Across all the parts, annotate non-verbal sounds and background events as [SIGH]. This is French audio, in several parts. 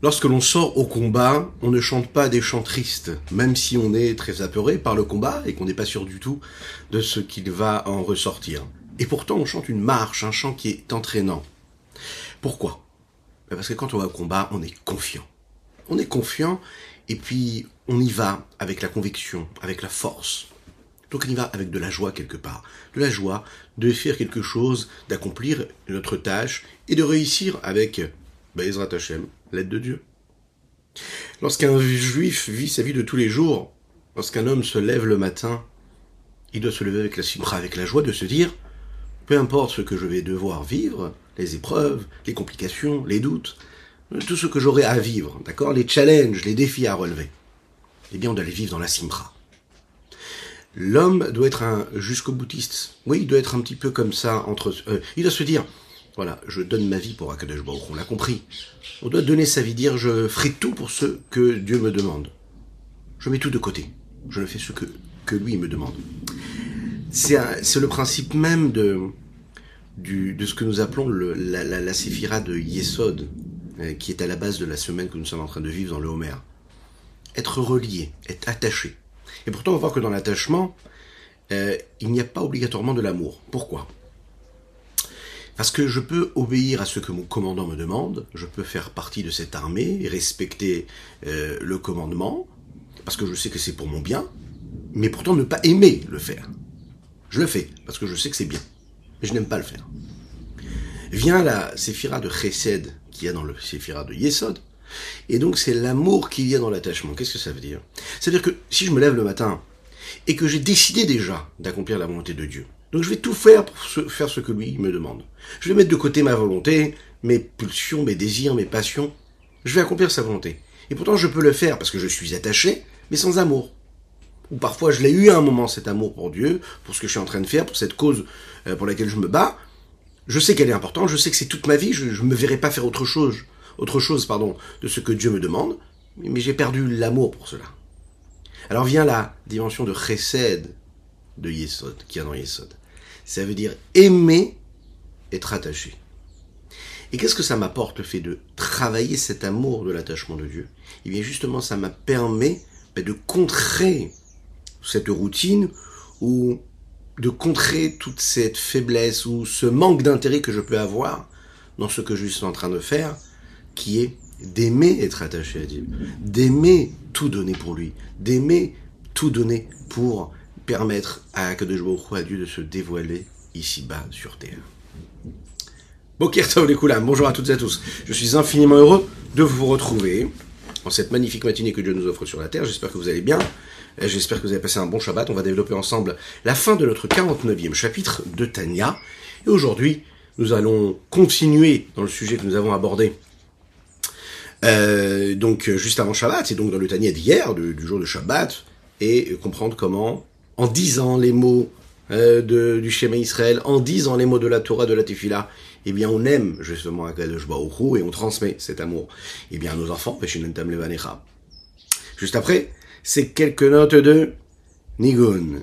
Lorsque l'on sort au combat, on ne chante pas des chants tristes, même si on est très apeuré par le combat et qu'on n'est pas sûr du tout de ce qu'il va en ressortir. Et pourtant, on chante une marche, un chant qui est entraînant. Pourquoi? Ben Parce que quand on va au combat, on est confiant. On est confiant et puis on y va avec la conviction, avec la force. Donc on y va avec de la joie quelque part. De la joie de faire quelque chose, d'accomplir notre tâche et de réussir avec Bezrat Hashem, l'aide de Dieu. Lorsqu'un juif vit sa vie de tous les jours, lorsqu'un homme se lève le matin, il doit se lever avec la simra, avec la joie de se dire, peu importe ce que je vais devoir vivre, les épreuves, les complications, les doutes, tout ce que j'aurai à vivre, d'accord, les challenges, les défis à relever, eh bien on doit les vivre dans la simra. L'homme doit être un jusqu'au boutiste. Oui, il doit être un petit peu comme ça entre. Euh, il doit se dire, voilà, je donne ma vie pour Akadosh Baruch on l'a compris. On doit donner sa vie, dire je ferai tout pour ce que Dieu me demande. Je mets tout de côté. Je ne fais ce que, que lui me demande. C'est le principe même de, du, de ce que nous appelons la, la, la séphira de Yesod, euh, qui est à la base de la semaine que nous sommes en train de vivre dans le Homer. Être relié, être attaché. Et pourtant, on va voir que dans l'attachement, euh, il n'y a pas obligatoirement de l'amour. Pourquoi? Parce que je peux obéir à ce que mon commandant me demande, je peux faire partie de cette armée respecter euh, le commandement, parce que je sais que c'est pour mon bien, mais pourtant ne pas aimer le faire. Je le fais, parce que je sais que c'est bien, mais je n'aime pas le faire. Vient la séphira de Chesed, qu'il y a dans le séphira de Yesod, et donc c'est l'amour qu'il y a dans l'attachement. Qu'est-ce que ça veut dire? C'est-à-dire que si je me lève le matin, et que j'ai décidé déjà d'accomplir la volonté de Dieu, donc je vais tout faire pour faire ce que lui me demande. Je vais mettre de côté ma volonté, mes pulsions, mes désirs, mes passions. Je vais accomplir sa volonté. Et pourtant je peux le faire parce que je suis attaché, mais sans amour. Ou parfois je l'ai eu à un moment cet amour pour Dieu, pour ce que je suis en train de faire, pour cette cause euh, pour laquelle je me bats. Je sais qu'elle est importante, je sais que c'est toute ma vie, je ne me verrai pas faire autre chose, autre chose pardon, de ce que Dieu me demande, mais j'ai perdu l'amour pour cela. Alors vient la dimension de chesed de Yesod, qui y a dans Yesod. Ça veut dire aimer, être attaché. Et qu'est-ce que ça m'apporte le fait de travailler cet amour de l'attachement de Dieu? Eh bien justement, ça m'a permis ben, de contrer cette routine ou de contrer toute cette faiblesse ou ce manque d'intérêt que je peux avoir dans ce que je suis en train de faire, qui est d'aimer être attaché à Dieu, d'aimer tout donner pour lui, d'aimer tout donner pour permettre à Kadosh à Dieu de se dévoiler ici-bas sur terre. Bonjour à toutes et à tous. Je suis infiniment heureux de vous retrouver en cette magnifique matinée que Dieu nous offre sur la terre. J'espère que vous allez bien. J'espère que vous avez passé un bon Shabbat. On va développer ensemble la fin de notre 49e chapitre de Tania. Et aujourd'hui, nous allons continuer dans le sujet que nous avons abordé euh, donc juste avant Shabbat, et donc dans le Tania d'hier, du jour de Shabbat, et comprendre comment en disant les mots euh, de, du schéma Israël, en disant les mots de la Torah, de la Tefillah, eh bien on aime justement Akadosh Baruch et on transmet cet amour eh bien à nos enfants, Juste après, c'est quelques notes de Nigun.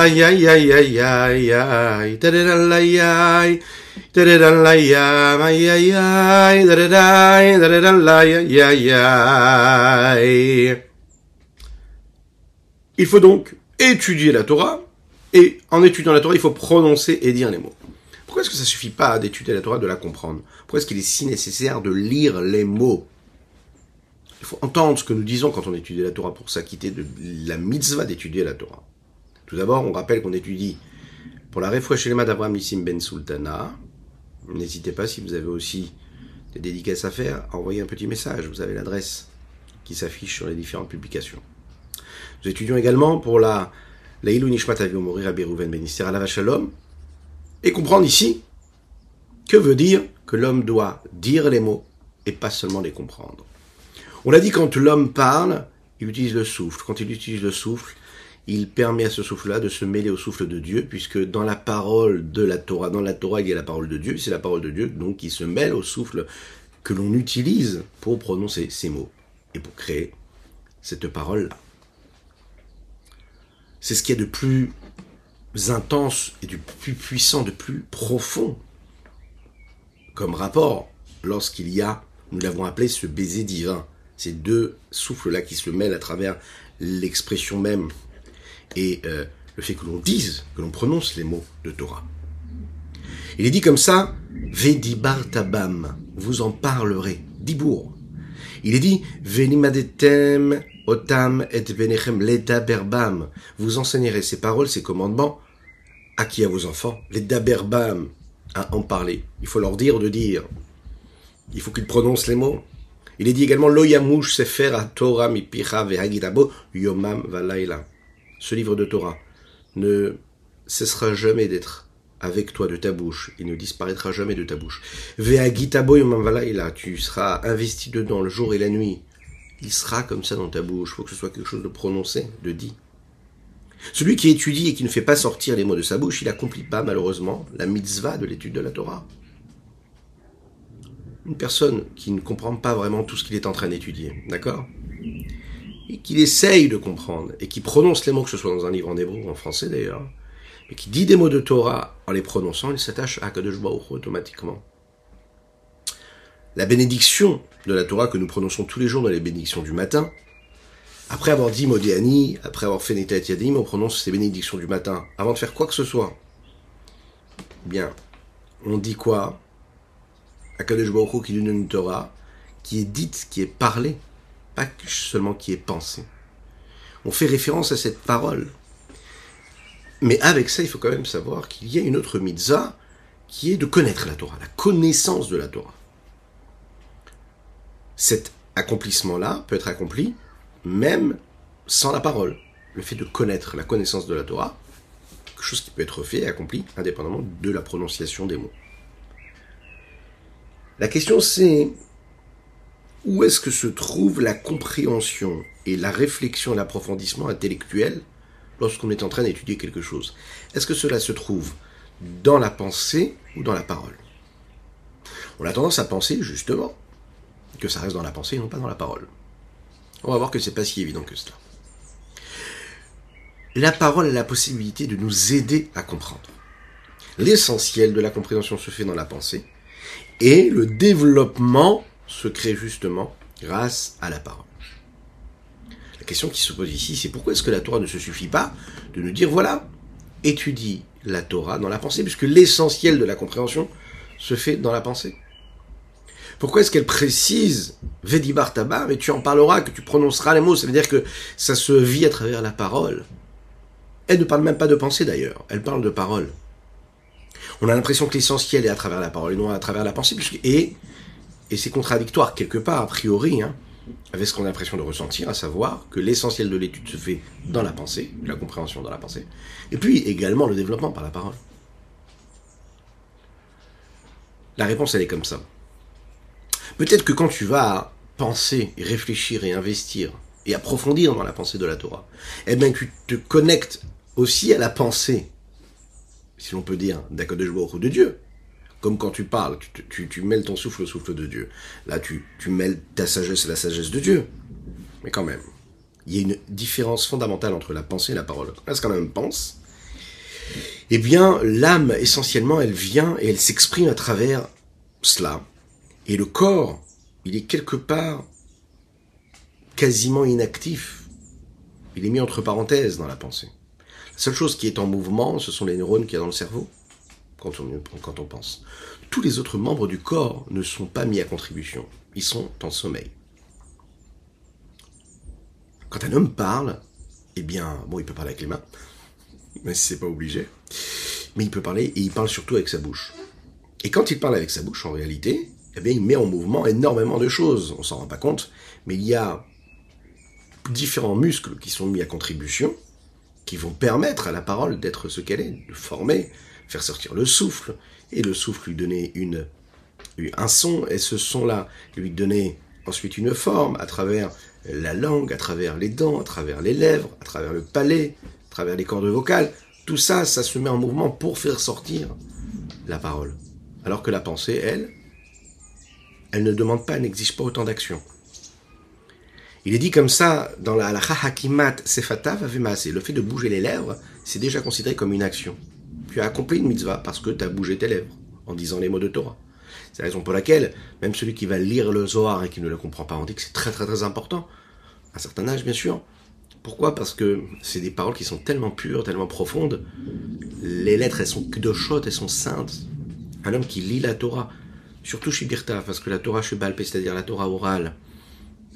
Aïe, aïe, aïe, aïe, aïe, aïe. Aïe. Aïe. Il faut donc étudier la Torah, et en étudiant la Torah, il faut prononcer et dire les mots. Pourquoi est-ce que ça suffit pas d'étudier la Torah, de la comprendre? Pourquoi est-ce qu'il est si nécessaire de lire les mots? Il faut entendre ce que nous disons quand on étudie la Torah pour s'acquitter de la mitzvah d'étudier la Torah. Tout d'abord, on rappelle qu'on étudie pour la les d'Abraham Nissim Ben Sultana. N'hésitez pas, si vous avez aussi des dédicaces à faire, à envoyer un petit message. Vous avez l'adresse qui s'affiche sur les différentes publications. Nous étudions également pour la Laïlou Nishmat Aviomori Rabbi Rouven Benister Alava Shalom, et comprendre ici que veut dire que l'homme doit dire les mots et pas seulement les comprendre. On l'a dit quand l'homme parle, il utilise le souffle. Quand il utilise le souffle, il permet à ce souffle-là de se mêler au souffle de Dieu, puisque dans la parole de la Torah, dans la Torah, il y a la parole de Dieu, c'est la parole de Dieu, qui se mêle au souffle que l'on utilise pour prononcer ces mots et pour créer cette parole-là. C'est ce qui est de plus intense et du plus puissant, de plus profond comme rapport lorsqu'il y a, nous l'avons appelé ce baiser divin, ces deux souffles-là qui se mêlent à travers l'expression même et euh, le fait que l'on dise, que l'on prononce les mots de Torah. Il est dit comme ça, Vedibar tabam, vous en parlerez, dibour. Il est dit, Venimadetem otam et venechem berbam, vous enseignerez ces paroles, ces commandements, à qui à vos enfants, les daberbam, à en parler. Il faut leur dire de dire. Il faut qu'ils prononcent les mots. Il est dit également Lo yamush sefer Torah mi ve'hagitabo yomam valaila. Ce livre de Torah ne cessera jamais d'être avec toi de ta bouche. Il ne disparaîtra jamais de ta bouche. Valaila. Tu seras investi dedans le jour et la nuit. Il sera comme ça dans ta bouche. Il faut que ce soit quelque chose de prononcé, de dit. Celui qui étudie et qui ne fait pas sortir les mots de sa bouche, il n'accomplit pas malheureusement la mitzvah de l'étude de la Torah une personne qui ne comprend pas vraiment tout ce qu'il est en train d'étudier, d'accord? Et qu'il essaye de comprendre, et qui prononce les mots, que ce soit dans un livre en hébreu ou en français d'ailleurs, et qui dit des mots de Torah en les prononçant, il s'attache à Kadosh Baruch automatiquement. La bénédiction de la Torah que nous prononçons tous les jours dans les bénédictions du matin, après avoir dit Modiani, après avoir fait Netat Yadim, on prononce ces bénédictions du matin, avant de faire quoi que ce soit. Bien, on dit quoi? Akadosh Baruch qui donne une Torah qui est dite, qui est parlée, pas seulement qui est pensée. On fait référence à cette parole. Mais avec ça, il faut quand même savoir qu'il y a une autre mitzvah qui est de connaître la Torah, la connaissance de la Torah. Cet accomplissement-là peut être accompli même sans la parole. Le fait de connaître la connaissance de la Torah, quelque chose qui peut être fait et accompli indépendamment de la prononciation des mots. La question c'est où est-ce que se trouve la compréhension et la réflexion, l'approfondissement intellectuel lorsqu'on est en train d'étudier quelque chose? Est-ce que cela se trouve dans la pensée ou dans la parole? On a tendance à penser justement que ça reste dans la pensée et non pas dans la parole. On va voir que c'est pas si évident que cela. La parole a la possibilité de nous aider à comprendre. L'essentiel de la compréhension se fait dans la pensée, et le développement se crée justement grâce à la parole. La question qui se pose ici, c'est pourquoi est-ce que la Torah ne se suffit pas de nous dire, voilà, étudie la Torah dans la pensée, puisque l'essentiel de la compréhension se fait dans la pensée? Pourquoi est-ce qu'elle précise Vedibar Tabar, et tu en parleras, que tu prononceras les mots, ça veut dire que ça se vit à travers la parole? Elle ne parle même pas de pensée d'ailleurs, elle parle de parole on a l'impression que l'essentiel est à travers la parole et non à travers la pensée, et, et c'est contradictoire quelque part, a priori, hein, avec ce qu'on a l'impression de ressentir, à savoir que l'essentiel de l'étude se fait dans la pensée, la compréhension dans la pensée, et puis également le développement par la parole. La réponse, elle est comme ça. Peut-être que quand tu vas penser, réfléchir et investir et approfondir dans la pensée de la Torah, eh bien tu te connectes aussi à la pensée si l'on peut dire, d'Akadosh ou de Dieu. Comme quand tu parles, tu, mêles ton souffle au souffle de Dieu. Là, tu, mêles ta sagesse à la sagesse de Dieu. Mais quand même, il y a une différence fondamentale entre la pensée et la parole. Lorsqu'un homme pense, eh bien, l'âme, essentiellement, elle vient et elle s'exprime à travers cela. Et le corps, il est quelque part quasiment inactif. Il est mis entre parenthèses dans la pensée. La seule chose qui est en mouvement, ce sont les neurones qu'il y a dans le cerveau, quand on, quand on pense. Tous les autres membres du corps ne sont pas mis à contribution. Ils sont en sommeil. Quand un homme parle, eh bien, bon, il peut parler avec les mains, mais c'est pas obligé. Mais il peut parler, et il parle surtout avec sa bouche. Et quand il parle avec sa bouche, en réalité, eh bien, il met en mouvement énormément de choses. On s'en rend pas compte, mais il y a différents muscles qui sont mis à contribution, qui vont permettre à la parole d'être ce qu'elle est, de former, faire sortir le souffle, et le souffle lui donner une, un son, et ce son-là lui donner ensuite une forme à travers la langue, à travers les dents, à travers les lèvres, à travers le palais, à travers les cordes vocales. Tout ça, ça se met en mouvement pour faire sortir la parole. Alors que la pensée, elle, elle ne demande pas, n'exige pas autant d'action. Il est dit comme ça dans la hakimat sefata vavemase. Le fait de bouger les lèvres, c'est déjà considéré comme une action. Tu as accompli une mitzvah parce que tu as bougé tes lèvres en disant les mots de Torah. C'est la raison pour laquelle, même celui qui va lire le Zohar et qui ne le comprend pas, on dit que c'est très très très important. À un certain âge, bien sûr. Pourquoi? Parce que c'est des paroles qui sont tellement pures, tellement profondes. Les lettres, elles sont kdoshot, elles sont saintes. Un homme qui lit la Torah, surtout chez Birta, parce que la Torah Shebalpe, c'est-à-dire la Torah orale,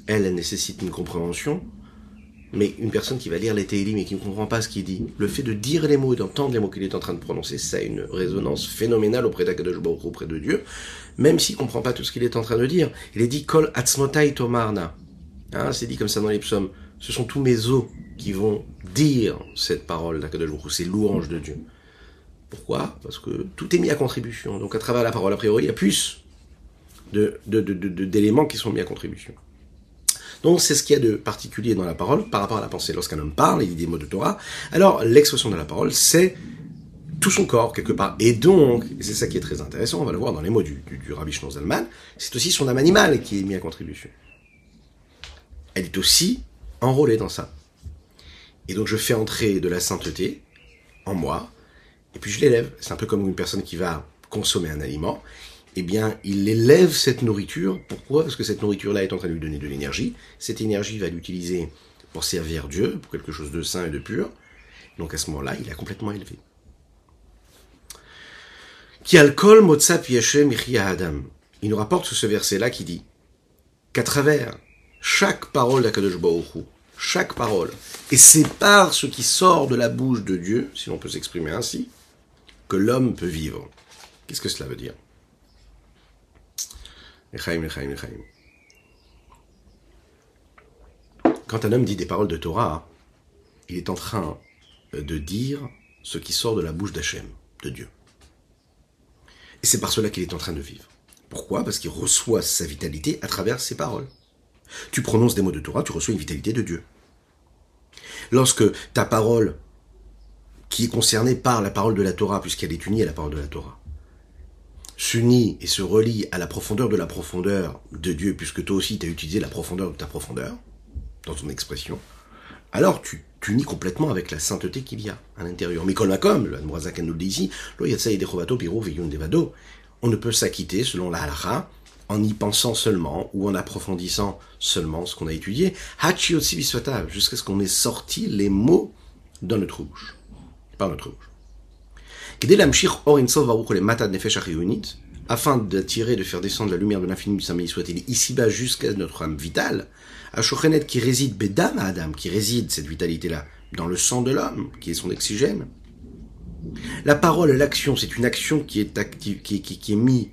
elle, elle nécessite une compréhension. Mais une personne qui va lire les Tehillim et qui ne comprend pas ce qu'il dit, le fait de dire les mots et d'entendre les mots qu'il est en train de prononcer, ça a une résonance phénoménale auprès d'Akadosh auprès de Dieu, même s'il ne comprend pas tout ce qu'il est en train de dire. Il est dit Kol Atzmotai Tomarna. Hein, c'est dit comme ça dans les psaumes. Ce sont tous mes os qui vont dire cette parole d'Akadosh Baruch ces louanges de Dieu. Pourquoi? Parce que tout est mis à contribution. Donc à travers la parole, a priori, il y a plus d'éléments qui sont mis à contribution. Donc c'est ce qu'il y a de particulier dans la parole par rapport à la pensée. Lorsqu'un homme parle, il dit des mots de Torah, alors l'expression de la parole, c'est tout son corps quelque part. Et donc, c'est ça qui est très intéressant, on va le voir dans les mots du, du, Rabbi Zalman, c'est aussi son âme animale qui est mis à contribution. Elle est aussi enrôlée dans ça. Et donc je fais entrer de la sainteté en moi, et puis je l'élève. C'est un peu comme une personne qui va consommer un aliment, eh bien, il élève cette nourriture. Pourquoi? Parce que cette nourriture-là est en train de lui donner de l'énergie. Cette énergie va l'utiliser pour servir Dieu, pour quelque chose de sain et de pur. Donc à ce moment-là, il est complètement élevé. Adam. Il nous rapporte ce verset-là qui dit qu'à travers chaque parole d'Akadosh Baruch chaque parole, et c'est par ce qui sort de la bouche de Dieu, si l'on peut s'exprimer ainsi, que l'homme peut vivre. Qu'est-ce que cela veut dire? Quand un homme dit des paroles de Torah, il est en train de dire ce qui sort de la bouche d'Hachem, de Dieu. Et c'est par cela qu'il est en train de vivre. Pourquoi? Parce qu'il reçoit sa vitalité à travers ses paroles. Tu prononces des mots de Torah, tu reçois une vitalité de Dieu. Lorsque ta parole, qui est concernée par la parole de la Torah, puisqu'elle est unie à la parole de la Torah, s'unit et se relie à la profondeur de la profondeur de Dieu, puisque toi aussi tu as utilisé la profondeur de ta profondeur, dans ton expression, alors tu t'unis complètement avec la sainteté qu'il y a à l'intérieur. Mais comme le nous le dit ici, on ne peut s'acquitter, selon la halakha, en y pensant seulement ou en approfondissant seulement ce qu'on a étudié, jusqu'à ce qu'on ait sorti les mots dans notre bouche, par notre bouche afin d'attirer, de faire descendre la lumière de l'infini du soit-il ici-bas jusqu'à notre âme vitale, Ashochenet qui réside Bedam Adam, qui réside cette vitalité-là dans le sang de l'homme, qui est son oxygène. La parole, l'action, c'est une action qui est active, qui, qui, qui est mise,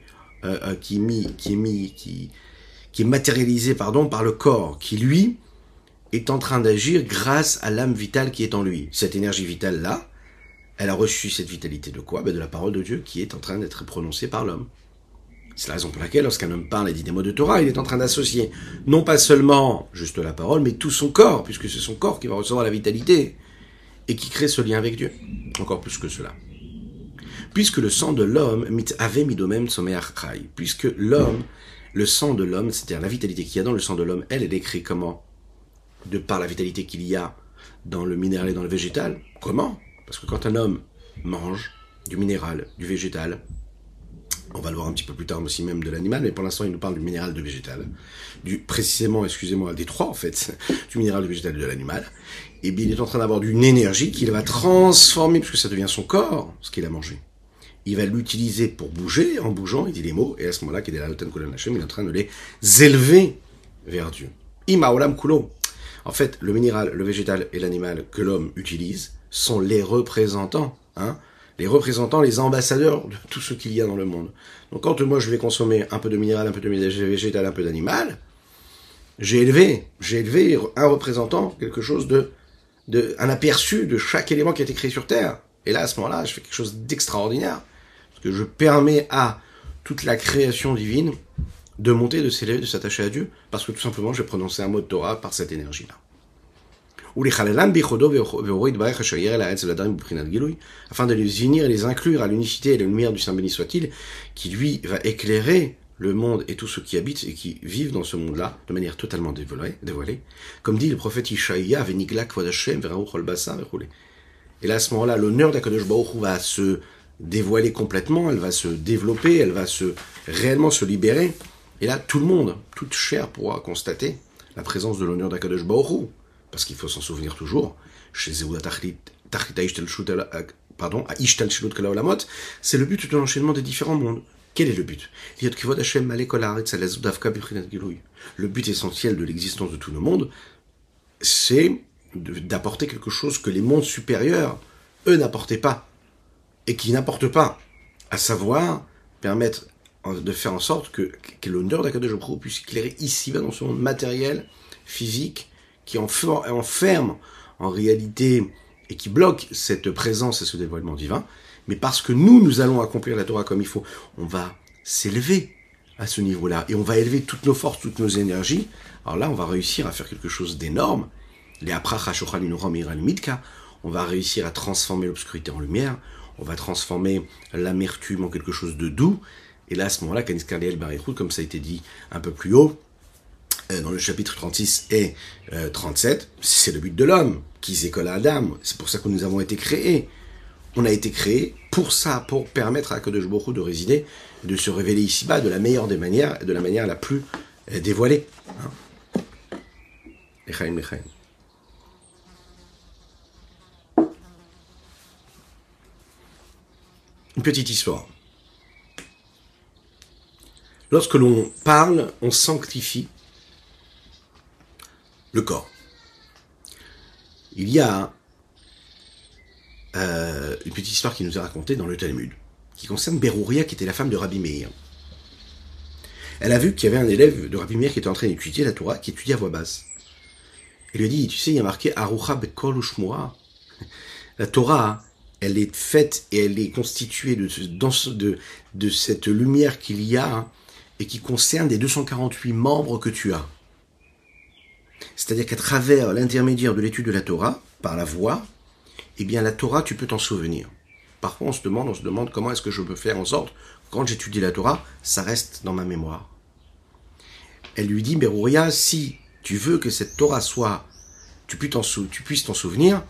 euh, euh, qui est mis, qui est mis, qui, qui est matérialisée, pardon, par le corps, qui lui est en train d'agir grâce à l'âme vitale qui est en lui. Cette énergie vitale là, elle a reçu cette vitalité de quoi? Ben De la parole de Dieu qui est en train d'être prononcée par l'homme. C'est la raison pour laquelle, lorsqu'un homme parle et dit des mots de Torah, il est en train d'associer non pas seulement juste la parole, mais tout son corps, puisque c'est son corps qui va recevoir la vitalité et qui crée ce lien avec Dieu. Encore plus que cela. Puisque le sang de l'homme, mit ave midomem puisque l'homme, le sang de l'homme, c'est-à-dire la vitalité qu'il y a dans le sang de l'homme, elle, est écrite comment? De par la vitalité qu'il y a dans le minéral et dans le végétal. Comment? Parce que quand un homme mange du minéral, du végétal, on va le voir un petit peu plus tard aussi même de l'animal, mais pour l'instant il nous parle du minéral, de végétal, du précisément, excusez-moi, des trois en fait, [LAUGHS] du minéral, du végétal et de l'animal, et bien il est en train d'avoir d'une énergie qu'il va transformer, puisque ça devient son corps, ce qu'il a mangé. Il va l'utiliser pour bouger, en bougeant, il dit les mots, et à ce moment-là, il est en train de les élever vers Dieu. Imaolam kulo. En fait, le minéral, le végétal et l'animal que l'homme utilise, sont les représentants, hein, les représentants, les ambassadeurs de tout ce qu'il y a dans le monde. Donc quand moi je vais consommer un peu de minéral, un peu de végétal, un peu d'animal, j'ai élevé, j'ai élevé un représentant, quelque chose de de, un aperçu de chaque élément qui a été créé sur Terre. Et là, à ce moment-là, je fais quelque chose d'extraordinaire. Parce que je permets à toute la création divine de monter, de s'élever, de s'attacher à Dieu. Parce que tout simplement, j'ai prononcé un mot de Torah par cette énergie-là. Afin de les unir et les inclure à l'unicité et la lumière du Saint béni soit-il, qui lui va éclairer le monde et tous ceux qui habitent et qui vivent dans ce monde-là de manière totalement dévoilée, comme dit le prophète Ishaïa, et là, à ce moment-là, l'honneur d'Akadosh Baruch va se dévoiler complètement, elle va se développer, elle va se réellement se libérer. Et là, tout le monde, toute chair pourra constater la présence de l'honneur d'Akadosh Baruch parce qu'il faut s'en souvenir toujours. Chez pardon, à c'est le but de l'enchaînement des différents mondes. Quel est le but? Le but essentiel de l'existence de tout le monde, c'est d'apporter quelque chose que les mondes supérieurs, eux, n'apportaient pas. Et qui n'apportent pas. À savoir, permettre de faire en sorte que, que l'honneur d'Akadosh puisse éclairer ici, dans ce monde matériel, physique, qui enferme en réalité et qui bloque cette présence et ce dévoilement divin. Mais parce que nous, nous allons accomplir la Torah comme il faut, on va s'élever à ce niveau-là. Et on va élever toutes nos forces, toutes nos énergies. Alors là, on va réussir à faire quelque chose d'énorme. Les on va réussir à transformer l'obscurité en lumière, on va transformer l'amertume en quelque chose de doux, et là, à ce moment-là, Kanis comme ça a été dit un peu plus haut, dans le chapitre 36 et 37, euh, c'est le but de l'homme, qui s'école à Adam, c'est pour ça que nous avons été créés. On a été créés pour ça, pour permettre à Kodesh Baruch de résider, de se révéler ici-bas de la meilleure des manières, de la manière la plus euh, dévoilée. Hein. Une petite histoire. Lorsque l'on parle, on sanctifie le corps. Il y a euh, une petite histoire qui nous est racontée dans le Talmud, qui concerne Berouria, qui était la femme de Rabbi Meir. Elle a vu qu'il y avait un élève de Rabbi Meir qui était en train d'étudier la Torah, qui étudiait à voix basse. Elle lui a dit, tu sais, il y a marqué Arucha Bekol Ushmua. La Torah, elle est faite et elle est constituée de, de, cette lumière qu'il y a et qui concerne les 248 membres que tu as. C'est-à-dire qu'à travers l'intermédiaire de l'étude de la Torah, par la voix, eh bien la Torah, tu peux t'en souvenir. Parfois, on se demande, on se demande comment est-ce que je peux faire en sorte, quand j'étudie la Torah, ça reste dans ma mémoire. Elle lui dit, Berouria, si tu veux que cette Torah soit, tu puisses t'en souvenir,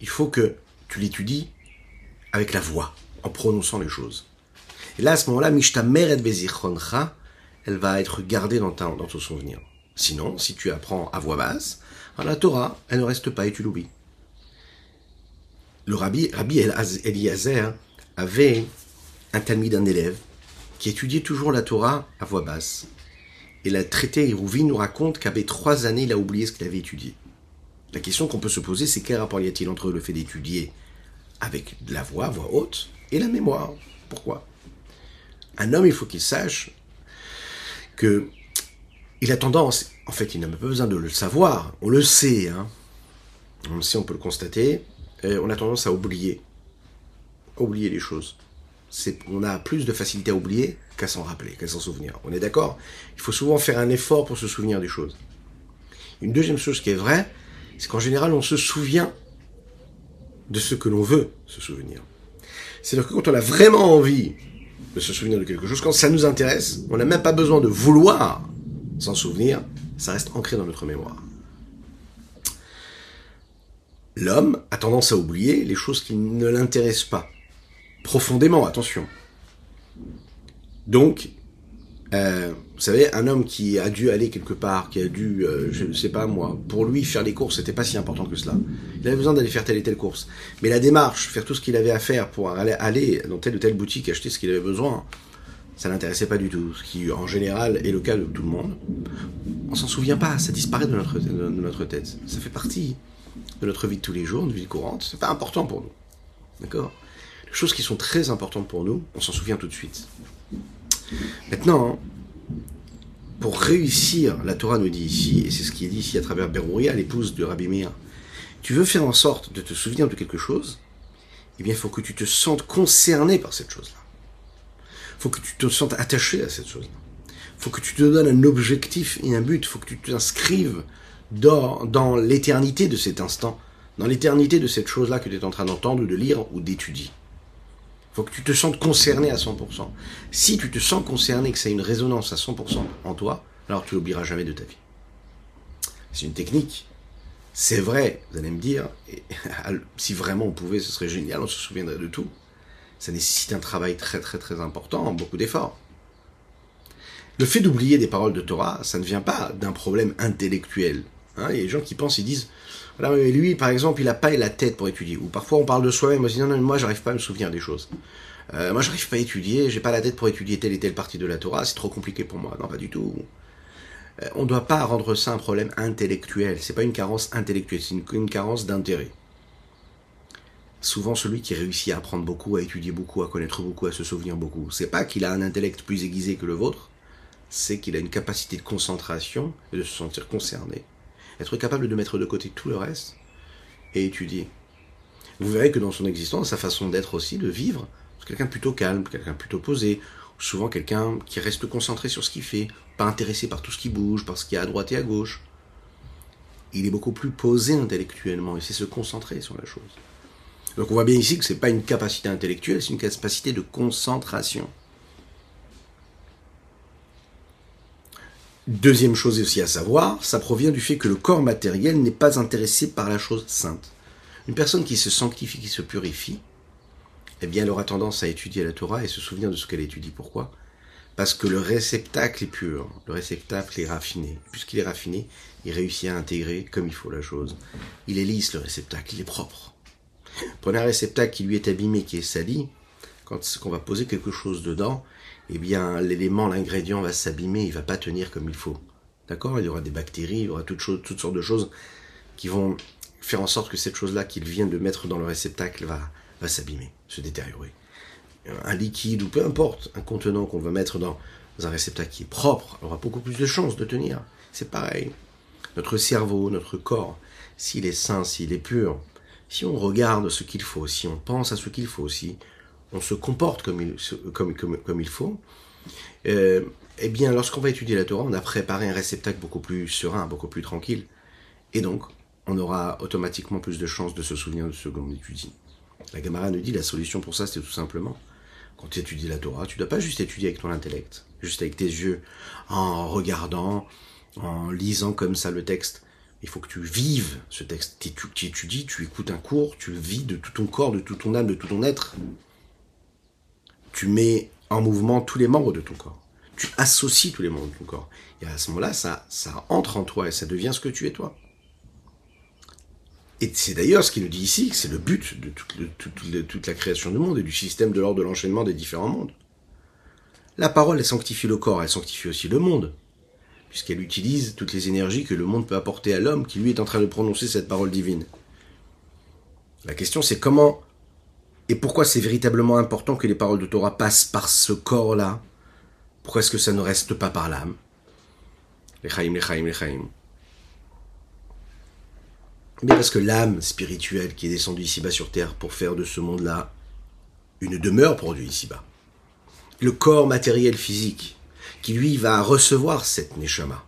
il faut que tu l'étudies avec la voix, en prononçant les choses. Et là, à ce moment-là, Mishta Meret Bezichroncha, elle va être gardée dans, ton souvenir. Sinon, si tu apprends à voix basse, la Torah, elle ne reste pas et tu l'oublies. Le rabbi, rabbi Eliezer avait un talmud d'un élève qui étudiait toujours la Torah à voix basse. Et la traité Hérouvi nous raconte qu'après trois années, il a oublié ce qu'il avait étudié. La question qu'on peut se poser, c'est quel rapport y a-t-il entre le fait d'étudier avec la voix, voix haute, et la mémoire? Pourquoi? Un homme, il faut qu'il sache que il a tendance, en fait, il n'a pas besoin de le savoir, on le sait, hein. on le sait, on peut le constater, on a tendance à oublier, oublier les choses. on a plus de facilité à oublier qu'à s'en rappeler, qu'à s'en souvenir. On est d'accord? Il faut souvent faire un effort pour se souvenir des choses. Une deuxième chose qui est vraie, c'est qu'en général, on se souvient de ce que l'on veut se souvenir. C'est-à-dire que quand on a vraiment envie de se souvenir de quelque chose, quand ça nous intéresse, on n'a même pas besoin de vouloir s'en souvenir, ça reste ancré dans notre mémoire. L'homme a tendance à oublier les choses qui ne l'intéressent pas. Profondément, attention. Donc, euh, vous savez, un homme qui a dû aller quelque part, qui a dû, euh, je ne sais pas moi, pour lui faire les courses, c'était pas si important que cela. Il avait besoin d'aller faire telle et telle course. Mais la démarche, faire tout ce qu'il avait à faire pour aller, aller dans telle ou telle boutique acheter ce qu'il avait besoin, ça l'intéressait pas du tout. Ce qui, en général, est le cas de tout le monde. On s'en souvient pas, ça disparaît de notre, de notre tête. Ça fait partie de notre vie de tous les jours, de vie courante. C'est pas important pour nous. D'accord? Les choses qui sont très importantes pour nous, on s'en souvient tout de suite. Maintenant, pour réussir, la Torah nous dit ici, et c'est ce qui est dit ici à travers Berouria, l'épouse de Rabbi Meir, tu veux faire en sorte de te souvenir de quelque chose, eh bien, il faut que tu te sentes concerné par cette chose-là. Faut que tu te sentes attaché à cette chose-là. Faut que tu te donnes un objectif et un but. Faut que tu t'inscrives dans, dans l'éternité de cet instant, dans l'éternité de cette chose-là que tu es en train d'entendre de lire ou d'étudier. Faut que tu te sentes concerné à 100%. Si tu te sens concerné, que ça a une résonance à 100% en toi, alors tu l'oublieras jamais de ta vie. C'est une technique c'est vrai, vous allez me dire, [LAUGHS] si vraiment on pouvait, ce serait génial, on se souviendrait de tout. Ça nécessite un travail très très très important, beaucoup d'efforts. Le fait d'oublier des paroles de Torah, ça ne vient pas d'un problème intellectuel. Hein. il y a des gens qui pensent, ils disent, voilà, lui, par exemple, il n'a pas la tête pour étudier. Ou parfois on parle de soi-même, on se dit, non, non, moi j'arrive pas à me souvenir des choses. Euh, moi j'arrive pas à étudier, j'ai pas la tête pour étudier telle et telle partie de la Torah, c'est trop compliqué pour moi. Non, pas du tout. Euh, on ne doit pas rendre ça un problème intellectuel. C'est pas une carence intellectuelle, c'est une, carence d'intérêt. Souvent, celui qui réussit à apprendre beaucoup, à étudier beaucoup, à connaître beaucoup, à se souvenir beaucoup, c'est pas qu'il a un intellect plus aiguisé que le vôtre, c'est qu'il a une capacité de concentration et de se sentir concerné. Être capable de mettre de côté tout le reste et étudier. Vous verrez que dans son existence, sa façon d'être aussi, de vivre, c'est quelqu'un plutôt calme, quelqu'un plutôt posé, souvent quelqu'un qui reste concentré sur ce qu'il fait, pas intéressé par tout ce qui bouge, par ce qu'il y a à droite et à gauche. Il est beaucoup plus posé intellectuellement et c'est se concentrer sur la chose. Donc on voit bien ici que ce n'est pas une capacité intellectuelle, c'est une capacité de concentration. Deuxième chose aussi à savoir, ça provient du fait que le corps matériel n'est pas intéressé par la chose sainte. Une personne qui se sanctifie, qui se purifie, eh bien elle aura tendance à étudier la Torah et se souvenir de ce qu'elle étudie. Pourquoi? Parce que le réceptacle est pur, le réceptacle est raffiné. Puisqu'il est raffiné, il réussit à intégrer comme il faut la chose. Il est lisse le réceptacle, il est propre. Prenez un réceptacle qui lui est abîmé, qui est sali, quand on va poser quelque chose dedans, eh bien l'élément, l'ingrédient va s'abîmer, il va pas tenir comme il faut. D'accord? Il y aura des bactéries, il y aura toutes, toutes sortes de choses qui vont faire en sorte que cette chose-là qu'il vient de mettre dans le réceptacle va, va s'abîmer, se détériorer un liquide ou peu importe, un contenant qu'on va mettre dans un réceptacle qui est propre, aura beaucoup plus de chances de tenir. C'est pareil. Notre cerveau, notre corps, s'il est sain, s'il est pur, si on regarde ce qu'il faut, si on pense à ce qu'il faut, si on se comporte comme il, faut, euh, eh bien, lorsqu'on va étudier la Torah, on a préparé un réceptacle beaucoup plus serein, beaucoup plus tranquille. Et donc, on aura automatiquement plus de chances de se souvenir de ce qu'on étudie. La Gamara nous dit la solution pour ça, c'est tout simplement quand tu étudies la Torah, tu ne dois pas juste étudier avec ton intellect, juste avec tes yeux, en regardant, en lisant comme ça le texte. Il faut que tu vives ce texte. Tu étudies, tu écoutes un cours, tu vis de tout ton corps, de tout ton âme, de tout ton être. Tu mets en mouvement tous les membres de ton corps. Tu associes tous les membres de ton corps. Et à ce moment-là, ça, ça entre en toi et ça devient ce que tu es toi. Et c'est d'ailleurs ce qu'il nous dit ici, c'est le but de toute, la création du monde et du système de l'ordre de l'enchaînement des différents mondes. La parole, elle sanctifie le corps, elle sanctifie aussi le monde, puisqu'elle utilise toutes les énergies que le monde peut apporter à l'homme qui lui est en train de prononcer cette parole divine. La question c'est comment et pourquoi c'est véritablement important que les paroles de Torah passent par ce corps-là? Pourquoi est-ce que ça ne reste pas par l'âme? Les chaim, les chaim, les chaim. Mais parce que l'âme spirituelle qui est descendue ici-bas sur terre pour faire de ce monde-là une demeure pour ici-bas. Le corps matériel physique qui lui va recevoir cette neshama.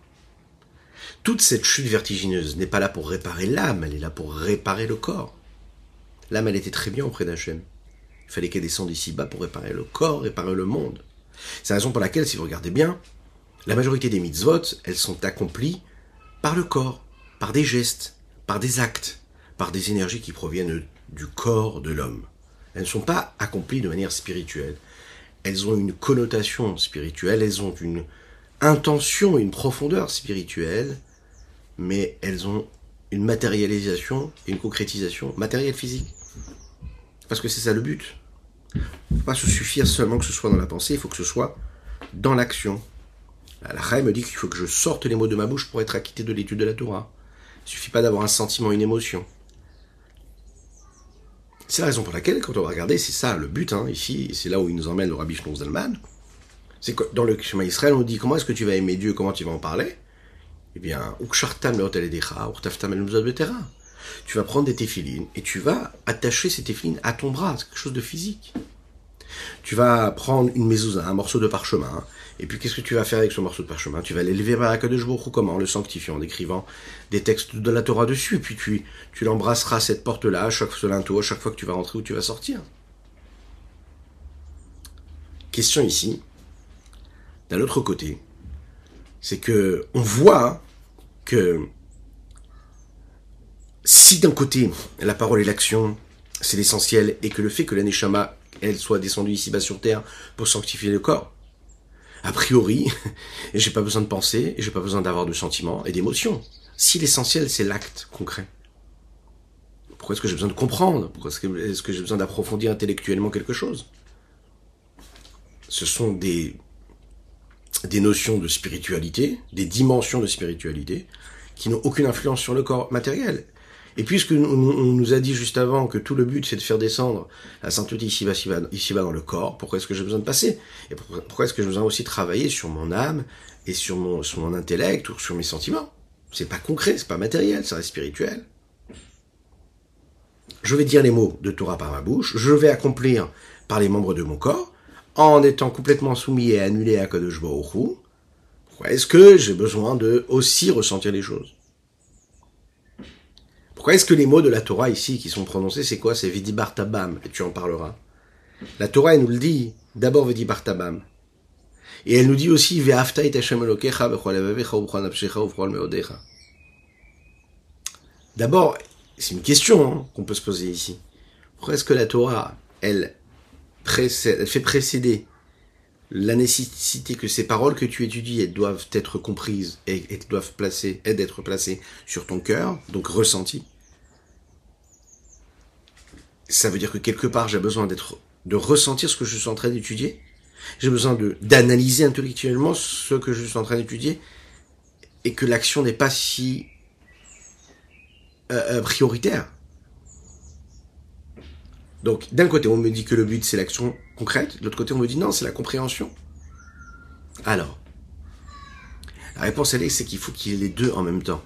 Toute cette chute vertigineuse n'est pas là pour réparer l'âme, elle est là pour réparer le corps. L'âme, elle était très bien auprès d'Hachem. Il fallait qu'elle descende ici-bas pour réparer le corps, réparer le monde. C'est la raison pour laquelle, si vous regardez bien, la majorité des mitzvot, elles sont accomplies par le corps, par des gestes, par des actes, par des énergies qui proviennent du corps de l'homme. Elles ne sont pas accomplies de manière spirituelle. Elles ont une connotation spirituelle, elles ont une intention, une profondeur spirituelle, mais elles ont une matérialisation une concrétisation matérielle physique. Parce que c'est ça le but. Il ne faut pas se suffire seulement que ce soit dans la pensée, il faut que ce soit dans l'action. La Chaim me dit qu'il faut que je sorte les mots de ma bouche pour être acquitté de l'étude de la Torah. Il suffit pas d'avoir un sentiment, une émotion. C'est la raison pour laquelle, quand on va regarder, c'est ça le but, hein, ici, c'est là où il nous emmène le Rabbi Shlomo Zalman. C'est que dans le chemin Israël, on dit comment est-ce que tu vas aimer Dieu, comment tu vas en parler? Eh bien, Tu vas prendre des téphilines et tu vas attacher ces téphilines à ton bras, c'est quelque chose de physique. Tu vas prendre une mezouza, un morceau de parchemin, et puis qu'est-ce que tu vas faire avec ce morceau de parchemin? Tu vas l'élever vers la Kadosh Baruch comment? Le sanctifiant, en écrivant des textes de la Torah dessus, et puis tu, tu l'embrasseras cette porte-là, chaque ce linteau, à chaque fois que tu vas rentrer ou tu vas sortir. Question ici, d'un autre côté, c'est que on voit que si d'un côté la parole et l'action c'est l'essentiel et que le fait que la Neshama elle soit descendue ici-bas sur terre pour sanctifier le corps, a priori, [LAUGHS] j'ai pas besoin de penser, j'ai pas besoin d'avoir de sentiments et d'émotions. Si l'essentiel c'est l'acte concret. Pourquoi est-ce que j'ai besoin de comprendre? Pourquoi est-ce que j'ai besoin d'approfondir intellectuellement quelque chose? Ce sont des notions de spiritualité, des dimensions de spiritualité, qui n'ont aucune influence sur le corps matériel. Et puisque on nous a dit juste avant que tout le but c'est de faire descendre la sainteté ici-bas ici dans le corps, pourquoi est-ce que j'ai besoin de passer? Et pourquoi est-ce que j'ai besoin aussi de travailler sur mon âme et sur mon, sur mon intellect ou sur mes sentiments? C'est pas concret, c'est pas matériel, ça reste spirituel. Je vais dire les mots de Torah par ma bouche, je vais accomplir par les membres de mon corps, en étant complètement soumis et annulé à Kadosh Baruch Pourquoi est-ce que j'ai besoin de aussi ressentir les choses? Pourquoi est-ce que les mots de la Torah ici qui sont prononcés, c'est quoi? C'est Vidibartabam, et tu en parleras. La Torah, elle nous le dit, d'abord Vidibartabam. Et elle nous dit aussi Ve'afta et D'abord, c'est une question hein, qu'on peut se poser ici. Pourquoi est-ce que la Torah, elle, elle fait précéder la nécessité que ces paroles que tu étudies, elles doivent être comprises et, elles doivent placer, d'être placées sur ton cœur, donc ressenties? Ça veut dire que quelque part j'ai besoin d'être, de ressentir ce que je suis en train d'étudier. J'ai besoin d'analyser intellectuellement ce que je suis en train d'étudier et que l'action n'est pas si euh, euh, prioritaire. Donc, d'un côté, on me dit que le but c'est l'action concrète, de l'autre côté, on me dit non, c'est la compréhension. Alors, la réponse elle est, c'est qu'il faut qu'il y ait les deux en même temps.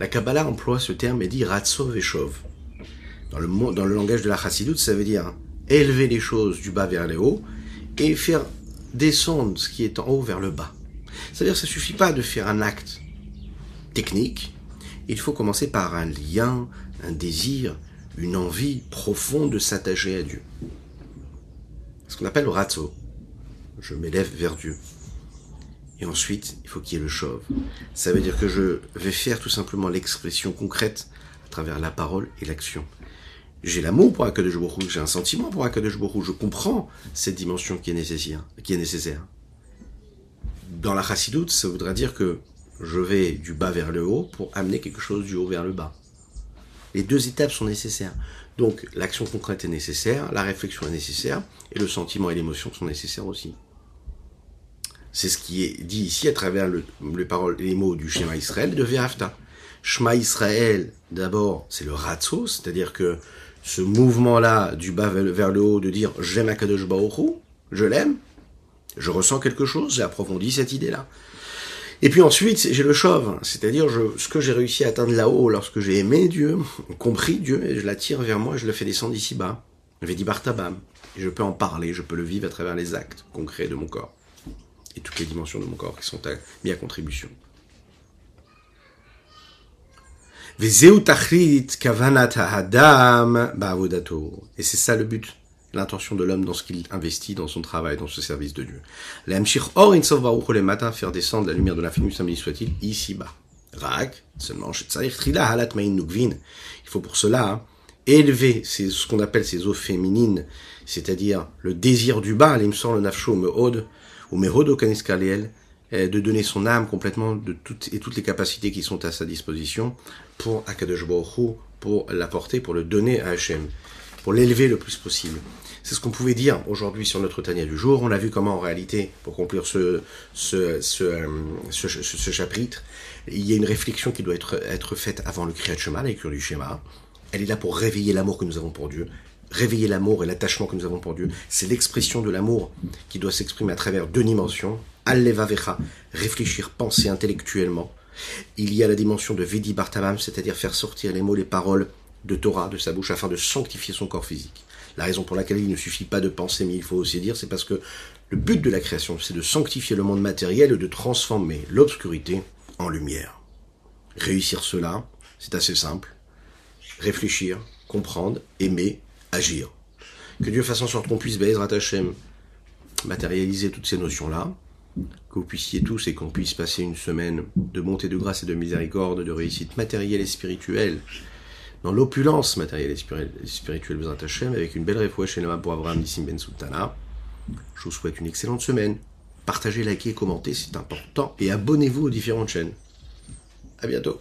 La Kabbalah emploie ce terme et dit Ratzov et Shov. Dans le, dans le langage de la chassidoute, ça veut dire élever les choses du bas vers le haut et faire descendre ce qui est en haut vers le bas. C'est-à-dire que ça suffit pas de faire un acte technique, il faut commencer par un lien, un désir, une envie profonde de s'attacher à Dieu. Ce qu'on appelle le ratzo. Je m'élève vers Dieu. Et ensuite, il faut qu'il y ait le chauve. Ça veut dire que je vais faire tout simplement l'expression concrète à travers la parole et l'action j'ai l'amour pour Akadosh Baruch j'ai un sentiment pour Akadosh Baruch je comprends cette dimension qui est nécessaire. Qui est nécessaire. Dans la chassidoute, ça voudra dire que je vais du bas vers le haut pour amener quelque chose du haut vers le bas. Les deux étapes sont nécessaires. Donc l'action concrète est nécessaire, la réflexion est nécessaire, et le sentiment et l'émotion sont nécessaires aussi. C'est ce qui est dit ici à travers le, les paroles, les mots du schéma Israël de Ve'afta. Shema Israël, d'abord, c'est le ratso, c'est-à-dire que ce mouvement-là du bas vers le haut de dire j'aime Akadosh Baruch je l'aime, je ressens quelque chose, j'ai approfondi cette idée-là. Et puis ensuite, j'ai le chauve, c'est-à-dire ce que j'ai réussi à atteindre là-haut lorsque j'ai aimé Dieu, compris Dieu, et je l'attire vers moi, je le fais descendre ici-bas. Je dit Bartabam. Et je peux en parler, je peux le vivre à travers les actes concrets de mon corps. Et toutes les dimensions de mon corps qui sont mis à contribution. Et c'est ça le but, l'intention de l'homme dans ce qu'il investit dans son travail, dans ce service de Dieu. faire descendre la lumière de l'infini, samedi soit-il, ici-bas. Rak, seulement, il faut pour cela hein, élever ce qu'on appelle ces eaux féminines, c'est-à-dire le désir du bas, le nafsho, ou de donner son âme complètement de toutes et toutes les capacités qui sont à sa disposition pour Akadosh Baruch pour l'apporter, pour le donner à Hachem, pour l'élever le plus possible. C'est ce qu'on pouvait dire aujourd'hui sur notre Tania du jour. On a vu comment en réalité, pour conclure euh, ce, ce chapitre, il y a une réflexion qui doit être, faite avant le Kriyat Shema, la du schéma. Elle est là pour réveiller l'amour que nous avons pour Dieu, réveiller l'amour et l'attachement que nous avons pour Dieu. C'est l'expression de l'amour qui doit s'exprimer à travers deux dimensions, Allevavecha, réfléchir, penser intellectuellement, Il y a la dimension de Vedi Bartamam, c'est-à-dire faire sortir les mots, les paroles de Torah de sa bouche afin de sanctifier son corps physique. La raison pour laquelle il ne suffit pas de penser, mais il faut aussi dire, c'est parce que le but de la création, c'est de sanctifier le monde matériel et de transformer l'obscurité en lumière. Réussir cela, c'est assez simple. Réfléchir, comprendre, aimer, agir. Que Dieu fasse en sorte qu'on puisse, Bezrat Hashem, matérialiser toutes ces notions-là, que vous puissiez tous et qu'on puisse passer une semaine de montée de grâce et de miséricorde, de réussite matérielle et spirituelle, dans l'opulence matérielle et spirituelle Bezrat Hashem, avec une belle réfouche chez pour Abraham Nissim Ben Sultana. Je vous souhaite une excellente semaine. Partagez, likez, commentez, c'est important. Et abonnez-vous aux différentes chaînes. À bientôt.